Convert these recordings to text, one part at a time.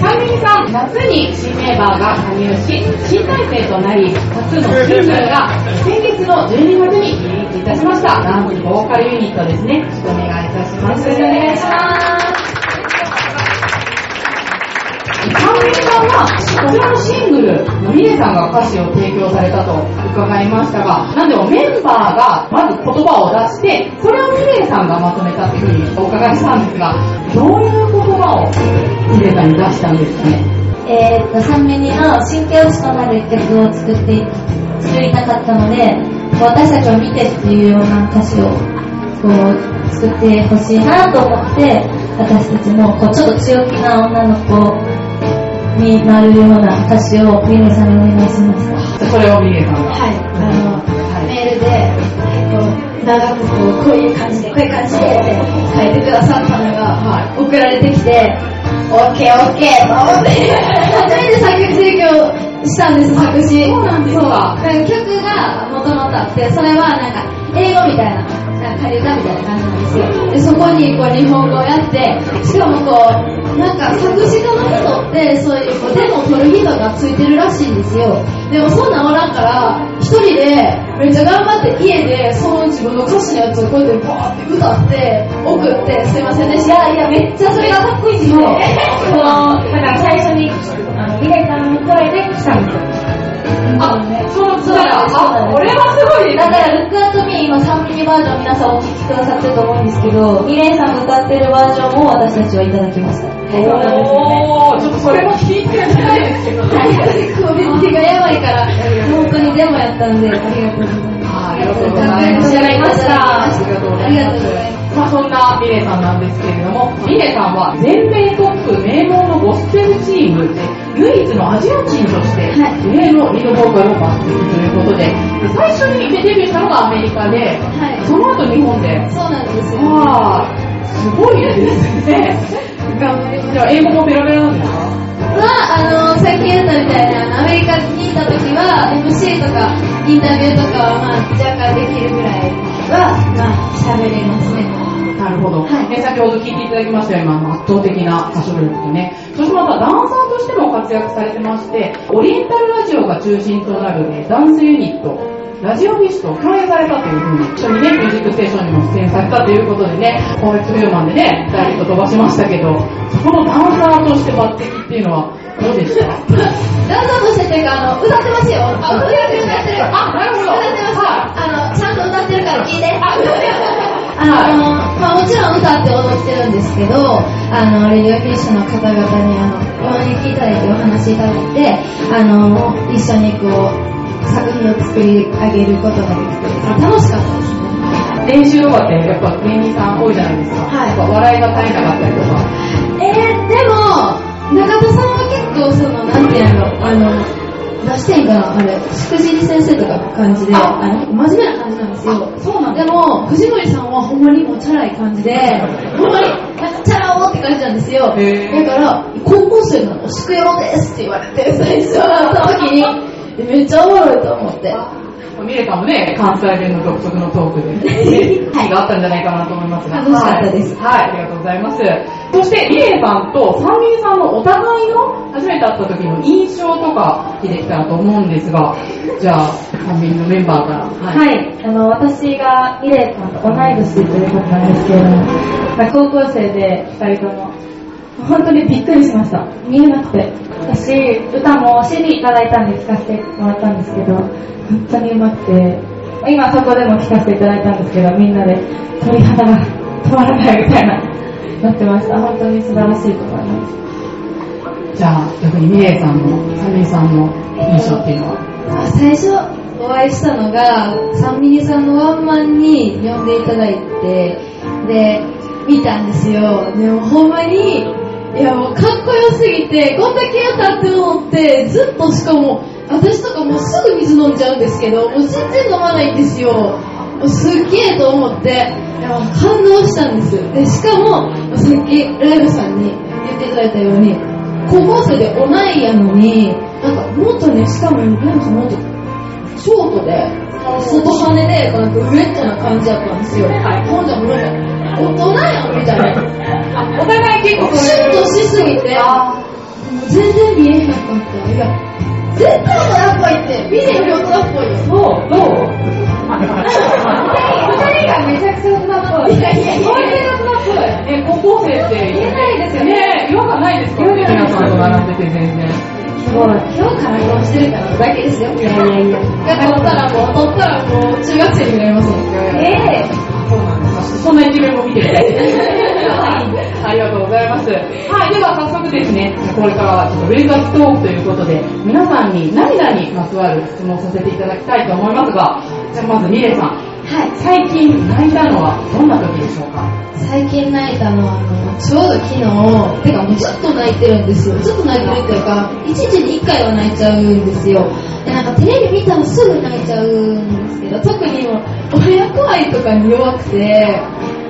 カンミンさん、夏に新メンバーが加入し、新体制となり、初のシングルが先月の12月にリリースいたしました。ダンスボーカルユニットですね。よろしくお願いいたします。よろしくお願いします。カンミンさんは、こちらのシングル、のミレさんが歌詞を提供されたと伺いましたが、なんでもメンバーがまず言葉を出して、それをミレさんがまとめたっていうふうにお伺いしたんですが、どういう言葉をミレさんに出したんですかね？えーっと、3ミニの新境地となる曲を作って、作りたかったので、私たちを見てっていうような歌詞を、こう、作ってほしいなと思って、私たちの、こう、ちょっと強気な女の子になるような歌詞をミネさんにお願いしました。それをミレさんが。はい、あの、はいメールで、結構、長くこう、こういう感じで、こういう感じでって書いてくださったのが、送られてきて、オッケーオッケーと思って、初めて作曲提供したんです、作詞。そうなんですか曲が元々あって、それはなんか、英語みたいな、なんか仮歌みたいな感じなんですよ。にこう日本語をやって、しかもこう、なんか作詞家の人って、そういうこうデモを取る人がついてるらしいんですよ。でもそんなんおらんから、一人でめっちゃ頑張って家でその自分の歌詞のやつをこうやってバーって歌って、送って、すいませんでした。いや、いや、めっちゃそれがかっこいいんですよ。だから最初に、あの、ミレさんの声で来たんですよ。あ、そのつらあ、これはすごい。だから、ルックアットミー今3ミニバージョン皆さんお聴きくださってると思うんですけど、ミレイさんが歌ってるバージョンも私たちはいただきました。おー、ちょっとそれも聞いてみたいですけどね。クオリティがやばいから、本当にデモやったんで、ありがとうございます。ありがとうございます。ありがとうございまあしたありがとうございま。ますまあそんなミレさんなんですけれども、ミレさんは全米トップ名門のゴスペルチームで唯一のアジア人として、はい上のリードボーカルを抜擢ということで、で最初にデビューしたのがアメリカで、はいその後日本で、そうなんですよ。わあ、すごいですね。頑張りますじゃあ英語もペラペラなんですか？は、あの、さっき言ったみたいな、アメリカにいた時は、MC とか、インタビューとかは、まあ、若干できるぐらいは、まあ、喋れますね。なるほど。はいね、先ほど聞いていただきましたよ、今の圧倒的な歌唱力とね。そしてまたダンサーとしても活躍されてまして、オリエンタルラジオが中心となる、ね、ダンスユニット、ラジオフィッシュと共演されたというふうに、一緒にね、ミュージックステーションにも出演されたということでね、コンエクトフィルマンでね、ダイレクト飛ばしましたけど、そこのダンサーとして抜擢っていうのはどうでした？ダンサーとしてっていうか、あの、歌ってますよ。あ、歌ってる、歌ってる。あなるほど歌ってます。あの、ちゃんと歌ってるから聞いて。ああの、まあもちろん歌って踊ってるんですけど、あの、レディオフィッシュの方々にあの、お招きいただいてお話いただいて、あの、一緒にこう、作品を作り上げることができて、楽しかったですね。練習とかってやっぱ芸人さん多いじゃないですか。はい笑いが絶えなかったりとか。えー、でも、中田さんは結構その、なんていうの、あの、出していいんかなあれ、しくじり先生とかの感じで、ああの、真面目な感じなんですよ。そうなんでも、藤森さんはほんまにもうチャラい感じで、ほんまに、なんかチャラ男って感じなんですよ。だから、高校生なの、宿用ですって言われて、最初会った時に、でめっちゃおもろいと思って。ミレさんもね、関西弁の独特のトークで、ね、はいがあったんじゃないかなと思いますが。楽しかったですはい。はい、ありがとうございます。そして、ミレさんとサンミリさんのお互いの初めて会った時の印象とか聞いてきたらと思うんですが、じゃあ、サンミリのメンバーから。は。い。あの、私がミレさんと同い年ということなんですけれども、まあ高校生で二人とも、本当にびっくりしました。見えなくて。私、歌も CD いただいたんで聴かせてもらったんですけど、本当に上手くて、今そこでも聴かせていただいたんですけど、みんなで鳥肌が止まらないみたいな、なってました。本当に素晴らしいと思います。じゃあ、逆にミレさんの、サンミリさんの印象っていうのは？あ最初お会いしたのが、サンミニさんのワンマンに呼んでいただいて、で、見たんですよ。でもほんまに、いやもうかっこよすぎて、こんだけやったって思って、ずっとしかも、私とかもうすぐ水飲んじゃうんですけど、もう全然飲まないんですよ。もうすっげえと思って、いや感動したんです。で、しかも、さっきライブさんに言っていただいたように、高校生で同いやのに、なんかもっとね、しかもなんかもっとショートで、外羽で、なんかウェットな感じだったんですよ。はい。ほんじゃもう大人やんみたいな。お互い結構シュッとしすぎて、もう全然見えへんかった。いや、絶対大人っぽいって、見てより大人っぽいよ。そう、どう二人がめちゃくちゃ大人っぽい。いやいやいやこういう大人っぽい。え、高校生って言えないですよねね違和感ないですか？皆さんと並んでて全然。もう、今日からこうしてるからだけですよ。いやいやいや。取ったらもう、取ったらもう、中学生になりますもん。ええそうなんですか。そんな一面も見てみたいです。ありがとうございます。はい、では早速ですね、これからはちょっとウェルカストークということで、皆さんに涙にまつわる質問をさせていただきたいと思いますが、じゃあまずミレさん、はい。最近泣いたのはどんな時でしょうか？最近泣いたのは、あの、ちょうど昨日、てかもうずっと泣いてるんですよ。ずっと泣いてるっていうか、一日に一回は泣いちゃうんですよ。で、なんかテレビ見たらすぐ泣いちゃうんですけど、特にもう、親子愛とかに弱くて、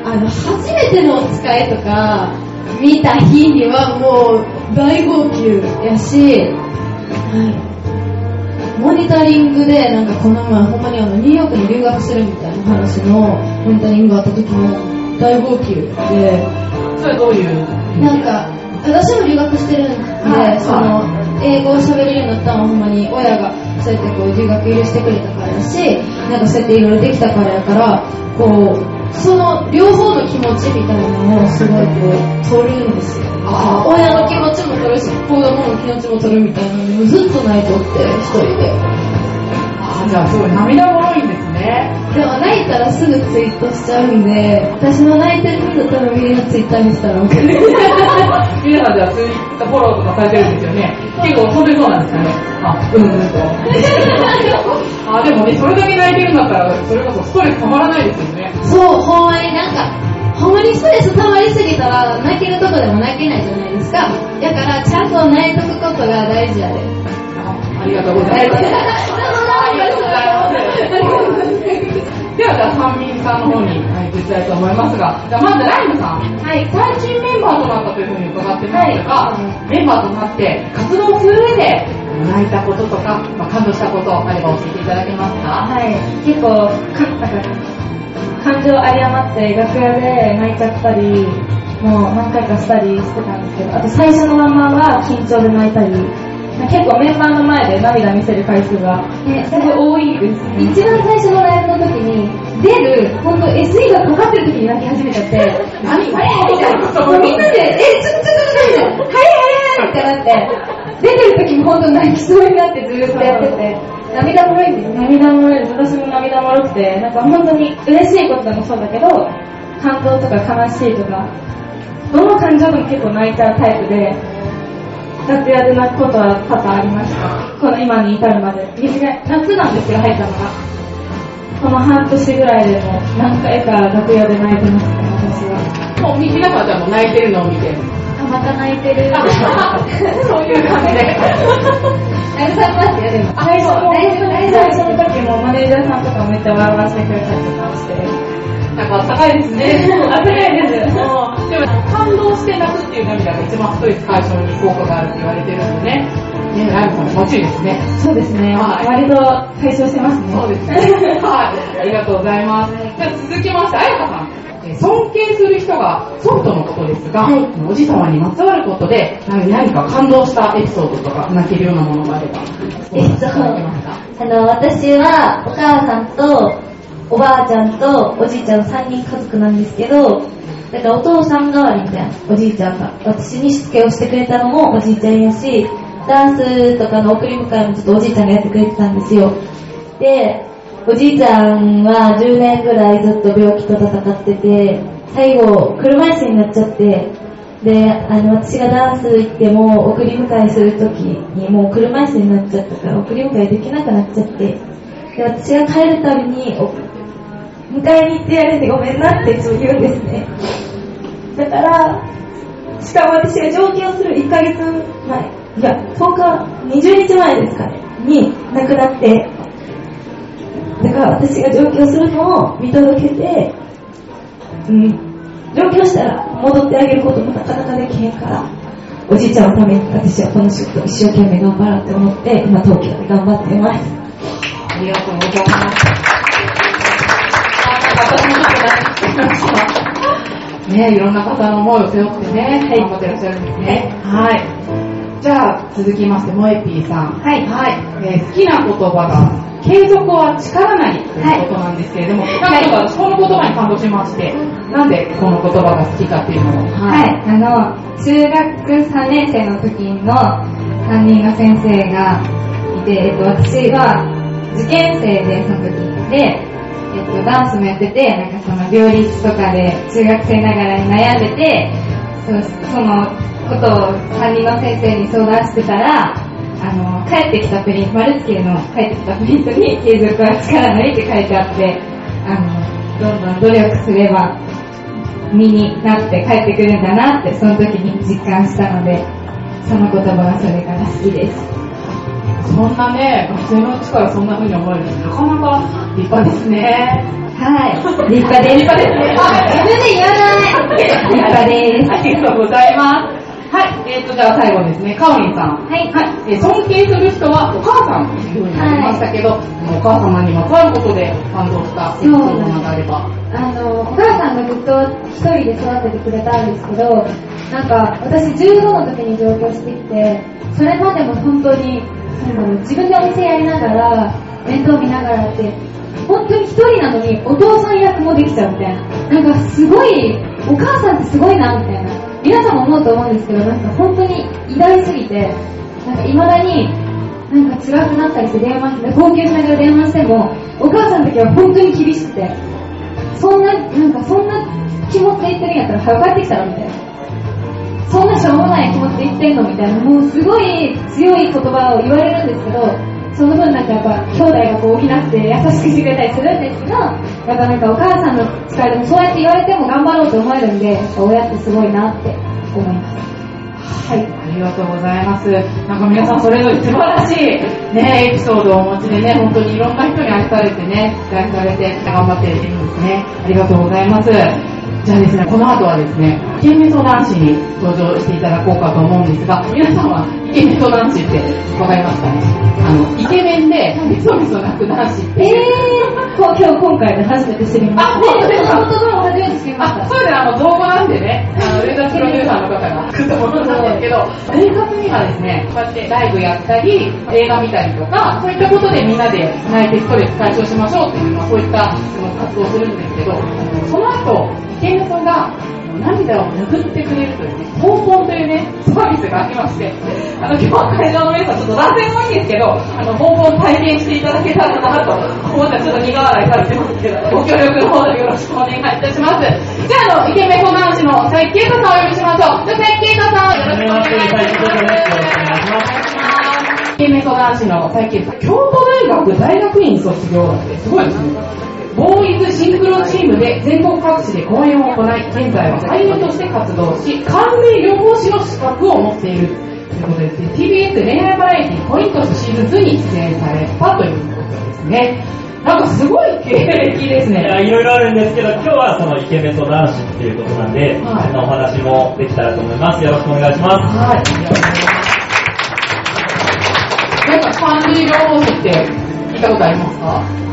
あの、初めてのお使いとか、見た日にはもう、大号泣やし、はい。モニタリングで、なんかこの前、ほんまにあの、ニューヨークに留学するみたいな話のモニタリングがあった時も、大号泣で、それはどういうなんか、私も留学してるんで、はい。その、英語を喋れるようになったのはほんまに親がそうやってこう留学許してくれたからだし、なんかそうやっていろいろできたからやから、こう、その両方の気持ちみたいなのをすごいこう、取るんですよ。親の気持ちも取るし、子供の気持ちも取るみたいなので、もうずっと泣いとって、一人で。あじゃあすごい涙もろいんですね。でも泣いたらすぐツイートしちゃうんで、私の泣いてる人多分みんなツイッターにしたら。皆さんではツイッターフォローとかされてるんですよね。結構飛んでそうなんですかね。あ、うんうんと。あ、でもね、それだけ泣いてるんだったら、それこそストレスたまらないですよね。そう、ほんまになんか、ほんまにストレス溜まりすぎたら、泣けるとこでも泣けないじゃないですか。だから、ちゃんと泣いとくことが大事やで。あありがとうございます。では、じゃあ、三民さんの方に入っていきたいと思いますが、じゃあ、まずライムさん。はい。最近メンバーとなったというふうに伺ってますが、はメンバーとなって活動する上で泣いたこととか、まあ、感動したことあれば教えていただけますか？はい。結構、感情有り余って楽屋で泣いちゃったり、もう何回かしたりしてたんですけど、あと最初のままは緊張で泣いたり、結構メンバーの前で涙見せる回数がすごい多いですね。一番最初のライブの時に、出る、ほんと SE がかかってる時に泣き始めちゃって、何あれ？みたいな。みんなで、え、ちょっとちょっとちょっと、はいはいはいってなって、出てる時もほんと泣きそうになってずーっとやってて、涙もろいんですね。涙もろい。私も涙もろくて、なんか本当に嬉しいことでもそうだけど、感動とか悲しいとか、どの感情でも結構泣いちゃうタイプで、楽屋で泣くことは多々ありました。この今に至るまで。夏なんですよ、入ったのが。この半年ぐらいでも何回か楽屋で泣いてますね、私は。もう皆さんじゃあもう泣いてるのを見て。あ、また泣いてる。そういう感じで。慰めますよ、でも。最初の、大丈夫、大最丈初の時もマネージャーさんとかめっちゃ笑わせてくれたりとかして。なんか高いですね。あったかいです。っていう涙が一番ストレス解消に効果があるって言われてるんでね。ね、ライブさん気持ちいいですね。そうですね。はい割と解消してますね。そうですね。はい。ありがとうございます。じゃあ続きまして、あやかさん。え尊敬する人がソフトのことですが、はいおじさまにまつわることで何何か感動したエピソードとか泣けるようなものがあれば、えっとあの、私は、お母さんと、おばあちゃんと、おじいちゃん3人家族なんですけど、だからお父さん代わりみたいな、おじいちゃんが。私にしつけをしてくれたのもおじいちゃんやし、ダンスとかの送り迎えもちょっとおじいちゃんがやってくれてたんですよ。で、おじいちゃんは10年ぐらいずっと病気と戦ってて、最後、車椅子になっちゃって、で、あの、私がダンス行っても、送り迎えするときに、もう車椅子になっちゃったから、送り迎えできなくなっちゃって、で、私が帰るたびに、迎えに行ってやるんでごめんなっていつも言うんですね。だから、しかも私が上京する1ヶ月前、いや、10日、20日前ですかね、に亡くなって、だから私が上京するのを見届けて、うん、上京したら戻ってあげることもなかなかできへんから、おじいちゃんのために私はこの仕事を一生懸命頑張ろうって思って、今東京で頑張ってます。ありがとうございます。ねいろんな方の思いを背負ってね、頑張ってらっしゃるんですね。はい。じゃあ、続きまして、もえぴーさん。はいはい。えー好きな言葉が、継続は力なりということなんですけれども、なんかこの言葉に感動しまして、なんでこの言葉が好きかっていうのを。はい、あの、中学3年生の時の担任の先生がいて、えっと、私は受験生で、その時で、えっと、ダンスもやってて、なんかその両立とかで中学生ながらに悩んでて、そのことを担任の先生に相談してたら、あの、帰ってきたプリント、丸付けの帰ってきたプリントに継続は力なりって書いてあって、あの、どんどん努力すれば身になって帰ってくるんだなってその時に実感したのでその言葉がそれから好きです。そんなね、学生のうちからそんな風に思えるなかなか立派ですね。はい立派です立派ですね。自分で言わない立派ですありがとうございます。はい、えーと、じゃあ最後ですね、かおりんさん。はいはい、えー尊敬する人はお母さんというふうになりましたけど、お母様にまつわることで感動したエピソードなどあれば。あの、お母さんがずっと一人で育ててくれたんですけど、なんか私15の時に上京してきて、それまでも本当に、自分でお店やりながら、面倒見ながらって、本当に一人なのにお父さん役もできちゃうみたいな。なんかすごい、お母さんってすごいなみたいな。皆さんも思うと思うんですけど、なんか本当に偉大すぎて、なんか未だに、なんか辛くなったりして電話して、号泣しながら電話しても、お母さんの時は本当に厳しくて、そんな、なんかそんな気持ちで言ってるんやったら早く帰ってきたらみたいな。そんなしょうもない気持ちで言ってんのみたいな、もうすごい強い言葉を言われるんですけど、その分なんかやっぱ兄弟がこう補って優しくしてくれたりするんですけど、やっぱなんかお母さんの力でもそうやって言われても頑張ろうと思えるんで、親ってすごいなって思います。はい。ありがとうございます。なんか皆さんそれぞれ素晴らしいね、エピソードをお持ちでね、本当にいろんな人に愛されてね、期待されて頑張っているんですね。ありがとうございます。じゃあですね、この後はですね、イケメソ男子に登場していただこうかと思うんですが、皆さんはイケメソ男子ってわかりますかねあの、イケメンでメソメソ泣く男子って。えー、今日今回で初めて知りまあ、した本当ですか言葉を初めて知りましたあ、。そうですね、あの、造語なんでね、あの、上田プロデューサーの方が作ったものなんですけど、生活にはですね、こうやってライブやったり、映画見たりとか、そういったことでみんなで泣いてストレス解消しましょうっていう、まあ、そういったその活動をするんですけど、その後、イケメソが、涙を拭ってくれるというね、ポンポンというね、サービスがありまして、あの、今日は会場の皆さん、ちょっと男性もいいんですけど、あの、ポンポン体験していただけたらなと思ったら、ちょっと苦笑いされてますけど、ご協力の方よろしくお願いいたします。じゃあ、あの、イケメンコ男子の佐伯啓太さんをお呼びしましょう。じゃあ、佐伯啓太さん、よろしくお願いします。イケメンコ男子の佐伯啓太。京都大学大学院卒業だって、すごいですね。ボーイズシンクロチームで全国各地で公演を行い、現在は俳優として活動し、関連療法士の資格を持っているということで、TBS 恋愛バラエティポイントスシーズン2に出演されたということですね。なんかすごい経歴ですね。いろいろあるんですけど、今日はそのイケメンと男子っていうことなんで、はいお話もできたらと思います。よろしくお願いします。はい。なんか関連療法士って聞いたことありますか？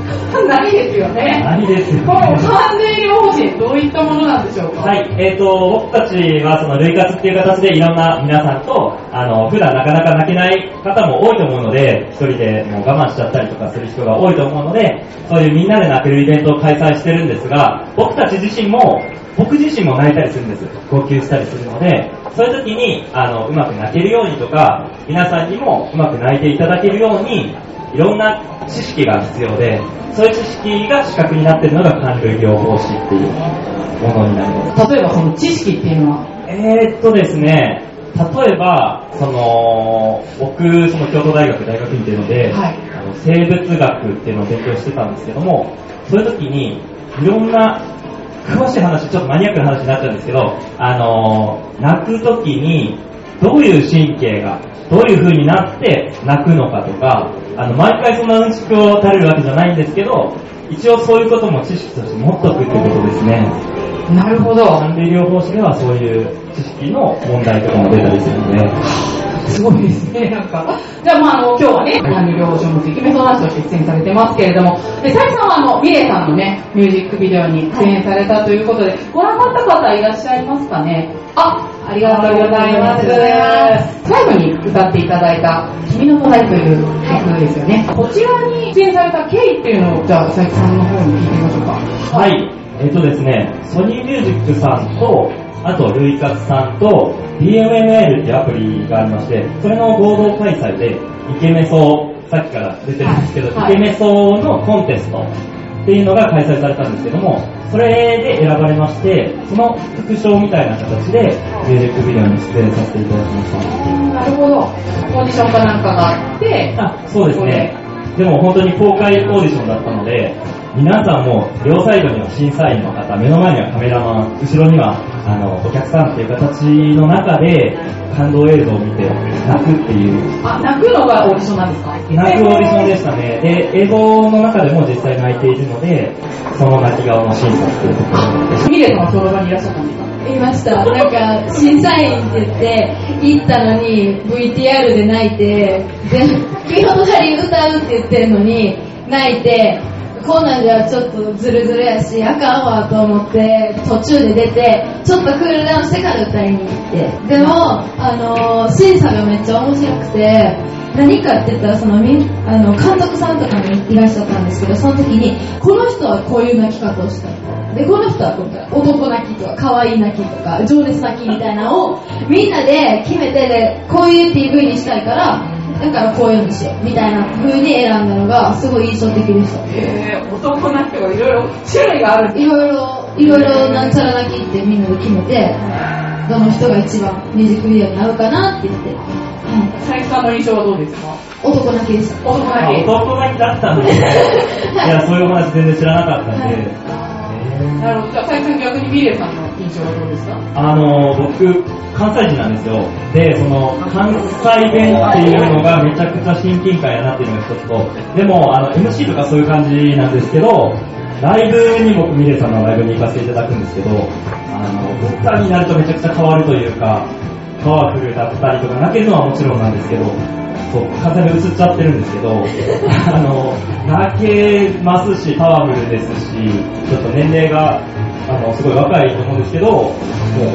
ないですよね。何ですこの関連療法士、どういったものなんでしょうか？はい、えーと、僕たちはその類活っていう形でいろんな皆さんと、あの、普段なかなか泣けない方も多いと思うので、一人でもう我慢しちゃったりとかする人が多いと思うので、そういうみんなで泣けるイベントを開催してるんですが、僕たち自身も、僕自身も泣いたりするんです。号泣したりするので、そういう時に、あの、うまく泣けるようにとか、皆さんにもうまく泣いていただけるように、いろんな知識が必要で、そういう知識が資格になっているのが感類療法士っていうものになります。例えばその知識っていうのは、えーっとですね、例えば、その、僕、その京都大学大学院っていうので、はいあの生物学っていうのを勉強してたんですけども、そういう時に、いろんな詳しい話、ちょっとマニアックな話になっちゃうんですけど、あのー泣くときに、どういう神経が、どういう風になって泣くのかとか、あの、毎回そんなうんちくを垂れるわけじゃないんですけど、一応そういうことも知識として持っとくってことですね。なるほど。管理療法士ではそういう知識の問題とかも出たりするので、すごいですね、なんか。じゃあ、まあ、あの、今日はね、管理療法士のイケメン相談師として出演されてますけれども、で、さゆさんは、あの、ミレイさんのね、ミュージックビデオに出演されたということで、ご覧になった方いらっしゃいますかね？あ、ありがとうございます。最後に歌っていただいた、君の隣という曲ですよね。こちらに出演された経緯っていうのを、じゃあ、さゆさんの方に聞いてみましょうか。はい。えっ、とですね、ソニーミュージックさんと、あと、ルイカツさんと、DMML っていうアプリがありまして、それの合同開催で、イケメソ、さっきから出てるんですけど、はいイケメソのコンテストっていうのが開催されたんですけども、それで選ばれまして、その副賞みたいな形で、ミュージックビデオに出演させていただきました。なるほど。オーディションかなんかがあって、あ、そうですね。でも本当に公開オーディションだったので、皆さんも両サイドには審査員の方、目の前にはカメラマン、後ろにはあのお客さんっていう形の中で感動映像を見て泣くっていう、あ、泣くのがオーディションなんですか？泣くオーディションでしたね。で、映像の中でも実際泣いているので、その泣き顔の審査っていうところでミレイさんはその場にいらっしゃったんですか？いました。なんか、審査員って言って、行ったのに、VTR で泣いて、で、君の隣歌うって言ってんのに、泣いて、こんなんじゃちょっとズルズルやし、あかんわと思って、途中で出て、ちょっとクールダウンしてから歌いに行って。でも、あの審査がめっちゃ面白くて、何かって言ったら、その、みあの、監督さんとかもいらっしゃったんですけど、その時に、この人はこういう泣き方をしたい。で、この人は今回、男泣きとか、可愛い泣きとか、情熱泣きみたいなのを、みんなで決めて、で、こういう PV にしたいから、だからこういうのにしよう、みたいな風に選んだのが、すごい印象的でした。えー、男泣きとかいろいろ種類があるいろいろ、いろいろなんちゃら泣きってみんなで決めて、どの人が一番ミュージックビデオに合うかなって言って、はい、佐伯さんの印象はどうですか？男泣きでした。男あ泣き。弟泣きだったんですね。いや、そういうお話全然知らなかったんで。なるほど。じゃあ、佐伯さん逆にミレイさんの印象はどうですか？あの僕、関西人なんですよ。で、その、関西弁っていうのがめちゃくちゃ親近感やなっていうのが一つと、でも、あの、MC とかそういう感じなんですけど、ライブに僕、ミレさんのライブに行かせていただくんですけど、あの、歌になるとめちゃくちゃ変わるというか、パワフルだったりとか、泣けるのはもちろんなんですけど、そう、風で映っちゃってるんですけど、あの、泣けますし、パワフルですし、ちょっと年齢が、あの、すごい若いと思うんですけど、もう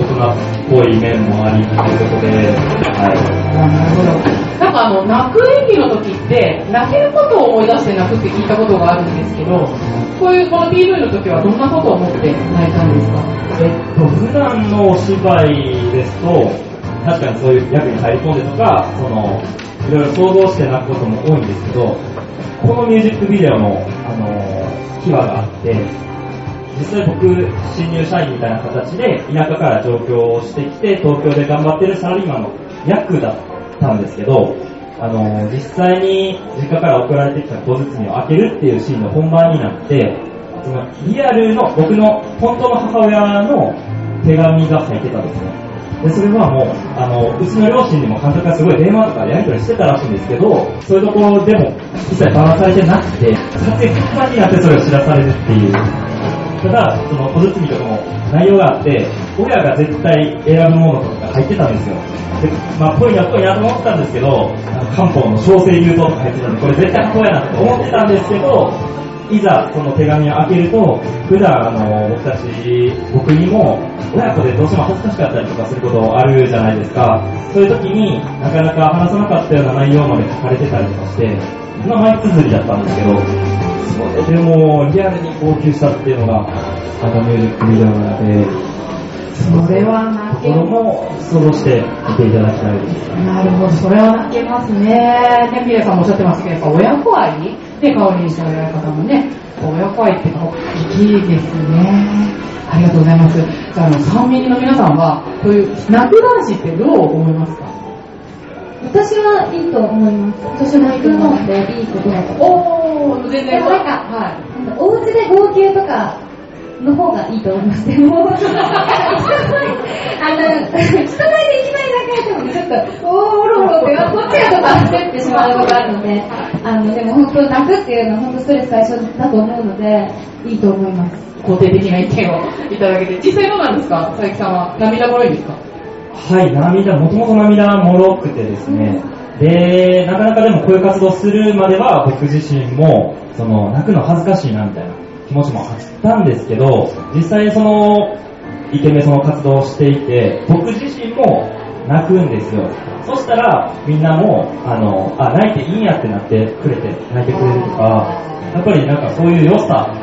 大人っぽい面もありということで、はい。なるほど。なんかあの、泣く演技の時って、泣けることを思い出して泣くって聞いたことがあるんですけど、こういうこの PV の時はどんなことを思って泣いたんですか？えっと、普段のお芝居ですと、確かにそういう役に入り込んでとか、その、いろいろ想像して泣くことも多いんですけど、このミュージックビデオの、あの、秘話があって、実際僕、新入社員みたいな形で田舎から上京してきて、東京で頑張ってるサラリーマンの役だったんですけど、あの、実際に実家から送られてきた小包を開けるっていうシーンの本番になって、そのリアルの僕の本当の母親の手紙が入ってたんですね。で、それはもう、あの、うちの両親にも監督がすごい電話とかでやり取りしてたらしいんですけど、そういうところでも一切ばらされてなくて、撮影2日になってそれを知らされるっていう。ただ、その小包とかも内容があって、親が絶対選ぶものとか入ってたんですよ。で、まあ、ぽいなぽいなと思ってたんですけど、あの漢方の小生優等とか入ってたんで、これ絶対母親なと思ってたんですけど、いざその手紙を開けると、普段あの僕たち、僕にも親子でどうしても恥ずかしかったりとかすることあるじゃないですか。そういう時になかなか話さなかったような内容まで書かれてたりとかして、まあ前綴りだったんですけど、それでもリアルに号泣したっていうのが、あのミュージックビデオなので、それは泣ところも想像して見ていただきたいです。なるほど、それは泣けますね。ね、ミレさんもおっしゃってましたけど、親子愛ね、香りにしておられる方もね、親子愛って大きいですね。ありがとうございます。じゃあ、あの、三ミリの皆さんは、こういう泣く男子ってどう思いますか？私はいいと思います。私も泣くのっていいことだと思う。おー、全然なんかはい。なんかお家で号泣とかの方がいいと思います。でも、人前、あの、人前でいきなり泣かれても、ちょっと、おー、おろおろって、こっちがちょっと焦ってしまうことがあるので、あの、でも本当泣くっていうのは本当ストレス解消だと思うので、いいと思います。肯定的な意見をいただけて、実際どうなんですか佐伯さんは。涙もろいですかはい、涙、もともと涙もろくてですね、で、なかなかでもこういう活動するまでは僕自身も、その、泣くの恥ずかしいなみたいな気持ちもあったんですけど、実際その、イケメンその活動をしていて、僕自身も泣くんですよ。そしたら、みんなも、あの、あ、泣いていいんやってなってくれて、泣いてくれるとか、やっぱりなんかそういう良さ、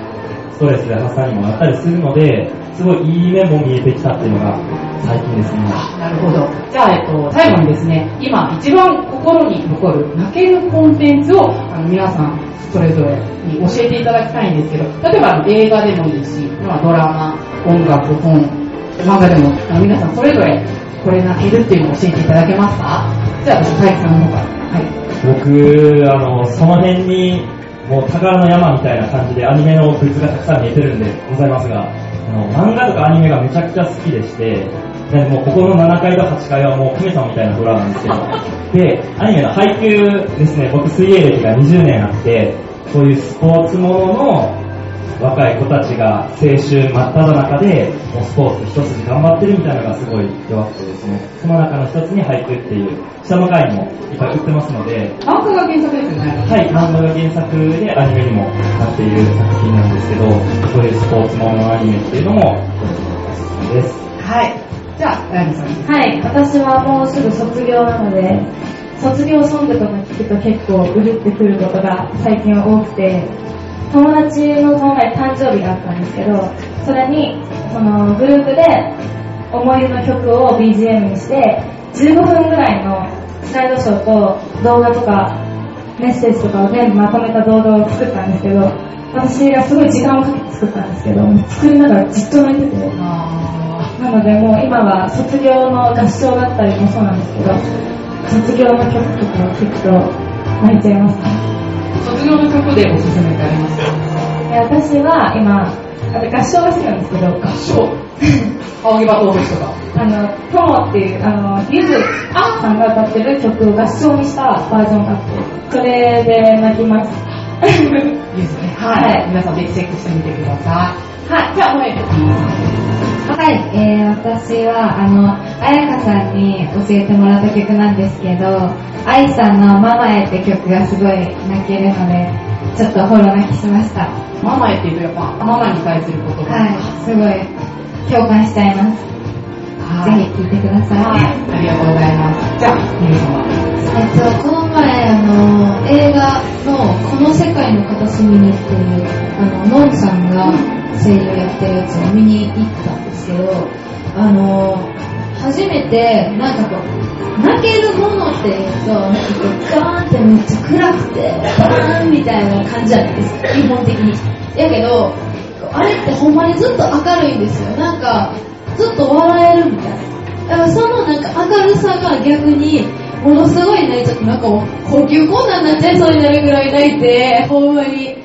ストレスで発散にもなったりするので、すごいいい面も見えてきたっていうのが最近ですね。なるほど。じゃあ、えっと、最後にですね、今一番心に残る泣けるコンテンツを、あの、皆さん、それぞれに教えていただきたいんですけど、例えばあの映画でもいいし、まあドラマ、音楽、本、漫画でも、あの皆さんそれぞれこれ泣けるっていうのを教えていただけますか？じゃあ、佐伯さんの方から。はい。僕、あの、その辺に、もう宝の山みたいな感じでアニメのグッズがたくさん見えてるんでございますが、漫画とかアニメがめちゃくちゃ好きでして、でもうここの7階と8階はもう神様みたいなドラなんですけど、で、アニメの配給ですね、僕水泳歴が20年あって、そういうスポーツものの若い子たちが青春真っ只中で、もうスポーツ一筋頑張ってるみたいなのがすごい弱くてですね、その中の一つに俳句っていう、下の階にもいっぱい売ってますので、漫画が原作ですよね。はい、漫画が原作でアニメにもなっている作品なんですけど、そういうスポーツもののアニメっていうのもおすすめです。はい。じゃあ、あやみさん。はい、私はもうすぐ卒業なので、卒業ソングとか聞くと結構うるってくることが最近は多くて、友達のその前に誕生日があったんですけど、それに、そのグループで思い出の曲を BGM にして、15分ぐらいのスライドショーと動画とかメッセージとかを全部まとめた動画を作ったんですけど、私がすごい時間をかけて作ったんですけど、作りながらじっと泣いてて、なのでもう今は卒業の合唱だったりもそうなんですけど、卒業の曲とかを聴くと泣いちゃいますね。ー卒業の曲でおすすめってあります？かで私は今、あ合唱が好きなんですけど、合唱？青木バトーとか。あの、友っていう、あの、ゆずさんが歌ってる曲を合唱にしたバージョンがあって、それで泣きます。いいですね。はい。はい皆さんぜひチェックしてみてください。はい。じゃあ、もう。はい、えー、私は、あの、あやかさんに教えてもらった曲なんですけど、愛さんのママへって曲がすごい泣けるので、ちょっとほろ泣きしました。ママへっていうと、やっぱ、ママに対する言葉。はい、すごい共感しちゃいます。はい。ぜひ聴いてください。はい。ありがとうございます。じゃあ、みる様。えっと、この前、あの、映画のこの世界の片隅にっていう、あの、ノンさんが声優やってるやつを見に行ったんですけど、あの、初めて、なんかこう、泣けるものっていうと、なんかこう、ガーンってめっちゃ暗くて、バーンみたいな感じじゃないですか、基本的に。やけど、あれってほんまにずっと明るいんですよ。なんか、ずっと笑えるみたいな。だからそのなんか明るさが逆に、ものすごい泣いちゃって、なんかもう呼吸困難になっちゃいそうになるぐらい泣いて、ほんまに。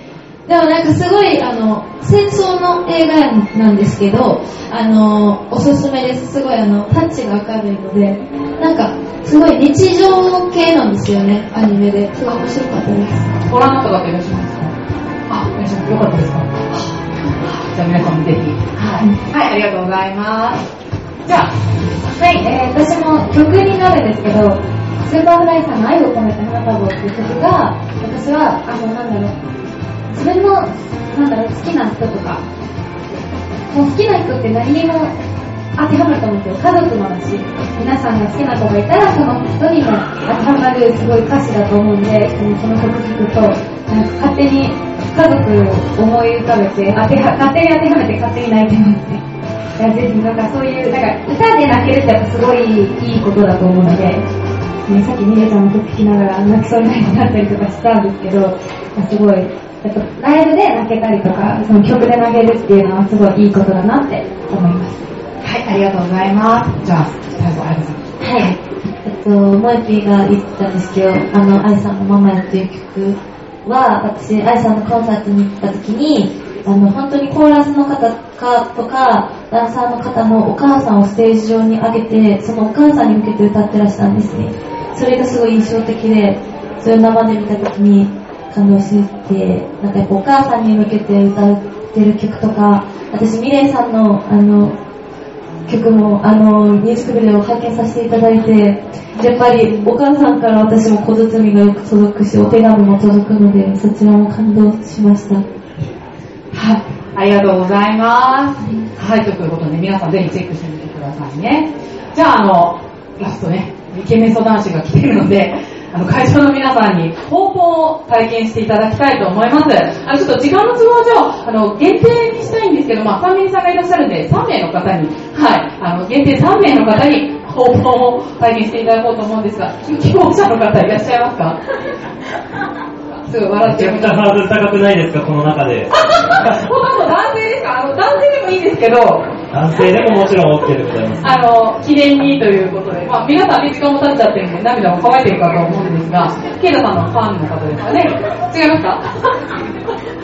でもなんかすごい、あの、戦争の映画なんですけど、あの、おすすめです。すごいあの、タッチが明るいので、なんか、すごい日常系なんですよね、アニメで。すごい面白かったです。ご覧になった方いらっしゃいますか？あ、いらっしゃいます。よかったですか？じゃあ、皆さんもぜひ。はい。はい、ありがとうございます。じゃあ、はい、えー私も曲になるんですけど、 Superfly さんの愛を込めて花束をっていう曲が、私は、あの、なんだろう、自分の、なんだろう、好きな人とか、もう好きな人って何にも当てはまると思うんですよ。家族もだし、皆さんが好きな子がいたら、その人にも当てはまるすごい歌詞だと思うんで、その曲聴くと、なんか勝手に家族を思い浮かべて、当ては勝手に当てはめて勝手に泣いてますね。いやぜひなんかそういう、なんか歌で泣けるってやっぱすごいいいことだと思うので、ね、さっきミレちゃんの曲聴きながら泣きそうになったりとかしたんですけど、すごい、やっぱライブで泣けたりとか、その曲で泣けるっていうのはすごいいいことだなって思います。はい、ありがとうございます。じゃあ、最後、あやかさん。はい。えっと、モエピーが言ってたんですけど、あの、愛さんのママやっていう曲は、私、愛さんのコンサートに行った時に、あの、本当にコーラスの方かとか、ダンサーの方のお母さんをステージ上に上げて、そのお母さんに向けて歌ってらしたんですね。それがすごい印象的で、それを生で見た時に感動して、なんかやっぱお母さんに向けて歌ってる曲とか、私ミレイさんのあの、曲も、あの、ミュージックビデオを拝見させていただいて、やっぱりお母さんから私も小包がよく届くし、お手紙も届くので、そちらも感動しました。はい。ありがとうございます。はい、ということで、皆さんぜひチェックしてみてくださいね。じゃあ、あの、ラストね、イケメン相談師が来ているので、あの、会場の皆さんに方法を体験していただきたいと思います。あの、ちょっと時間の都合上、あの、限定にしたいんですけど、まあ、3名さんがいらっしゃるんで、3名の方に、はい、あの、限定3名の方に方法を体験していただこうと思うんですが、希望者の方いらっしゃいますか？すごい笑ってるめちゃくちゃハードル高くないですか、この中で。ほとんど男性ですかあの、男性でもいいんですけど、男性でももちろん OK でございます。あの、記念にということで、まあ、皆さんね、時間も経っちゃってるんで、涙も乾いてるかと思うんですが、ケイタさんのファンの方ですかね。違いますか？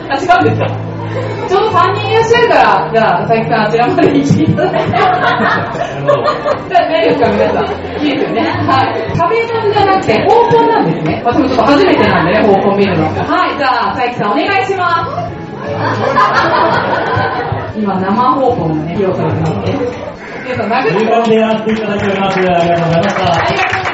あ、違うんですか？ちょうど3人いらっしゃるから、じゃあ、佐伯さん、あちらまで行っていただいて。じゃあ、大丈夫ですか、皆さん。いいですよね。はい。壁紙じゃなくて、方向なんですね。私もちょっと初めてなんでね、方向見るの。はい、じゃあ、佐伯さん、お願いします。今、生放送もね、披露されてますね。皆さん、殴って入館でやらせていただいております。ありがとうございました。ありがとうございました。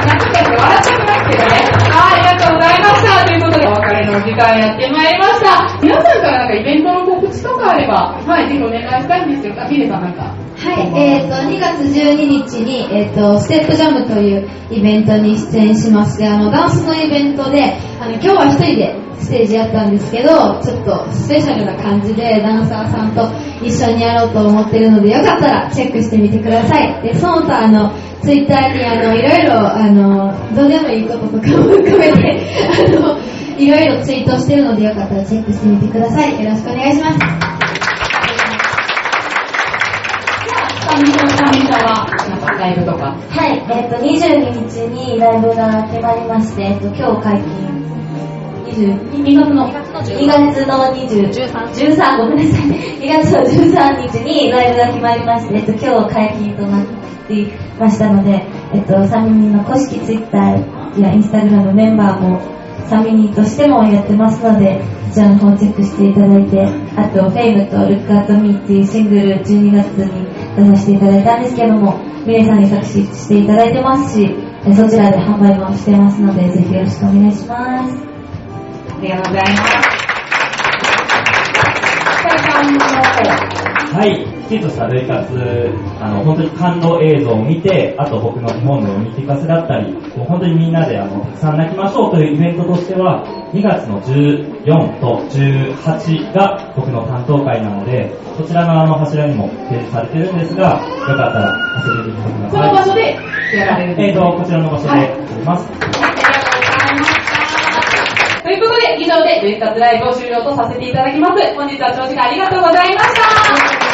なんか笑っちゃってますけどね。はい、ありがとうございました。ということで、お別れの時間やってまいりました。皆さんからなんかイベントの告知とかあれば、はい、ぜひお願いしたいんですけど、あ、ヒデさんなんか。はい、えっ、と、2月12日に、えっ、と、ステップジャムというイベントに出演しまして、あの、ダンスのイベントで、あの、今日は一人でステージやったんですけど、ちょっとスペシャルな感じでダンサーさんと一緒にやろうと思ってるので、よかったらチェックしてみてください。で、その他、あの、ツイッターに、あの、いろいろ、あの、どうでもいいこととかも含めて、あの、いろいろツイートしてるので、よかったらチェックしてみてください。よろしくお願いします。は、なんかライブとか？はい、えっ、と、22日にライブが決まりまして、えっ、と、今日解禁。20 2月の？2月の20 13ごめんなさい2月の13日にライブが決まりまして、えっと、今日解禁となっていましたので、えっと、サミニの公式ツイッターやインスタグラムメンバーもサミニとしてもやってますので、こちらの方チェックしていただいて、あと、フェイムとルックアットミーっていうシングル12月に出させていただいたんですけども、ミレイさんに作詞していただいてますし、えそちらで販売もしてますので、ぜひよろしくお願いします。ありがとうございます。はい、きちんとした類活、あの、本当に感動映像を見て、あと僕の日本の読み聞かせだったり、もう本当にみんなであの、たくさん泣きましょうというイベントとしては、2月の14と18が僕の担当会なので、こちらのあの柱にも掲示されてるんですが、よかったら遊びに来てくだこのさい。場所でやられるんですねえーと、こちらの場所ではいやります。ありがとうございました。ということで、以上で、ルイカツライブを終了とさせていただきます。本日は長時間ありがとうございました。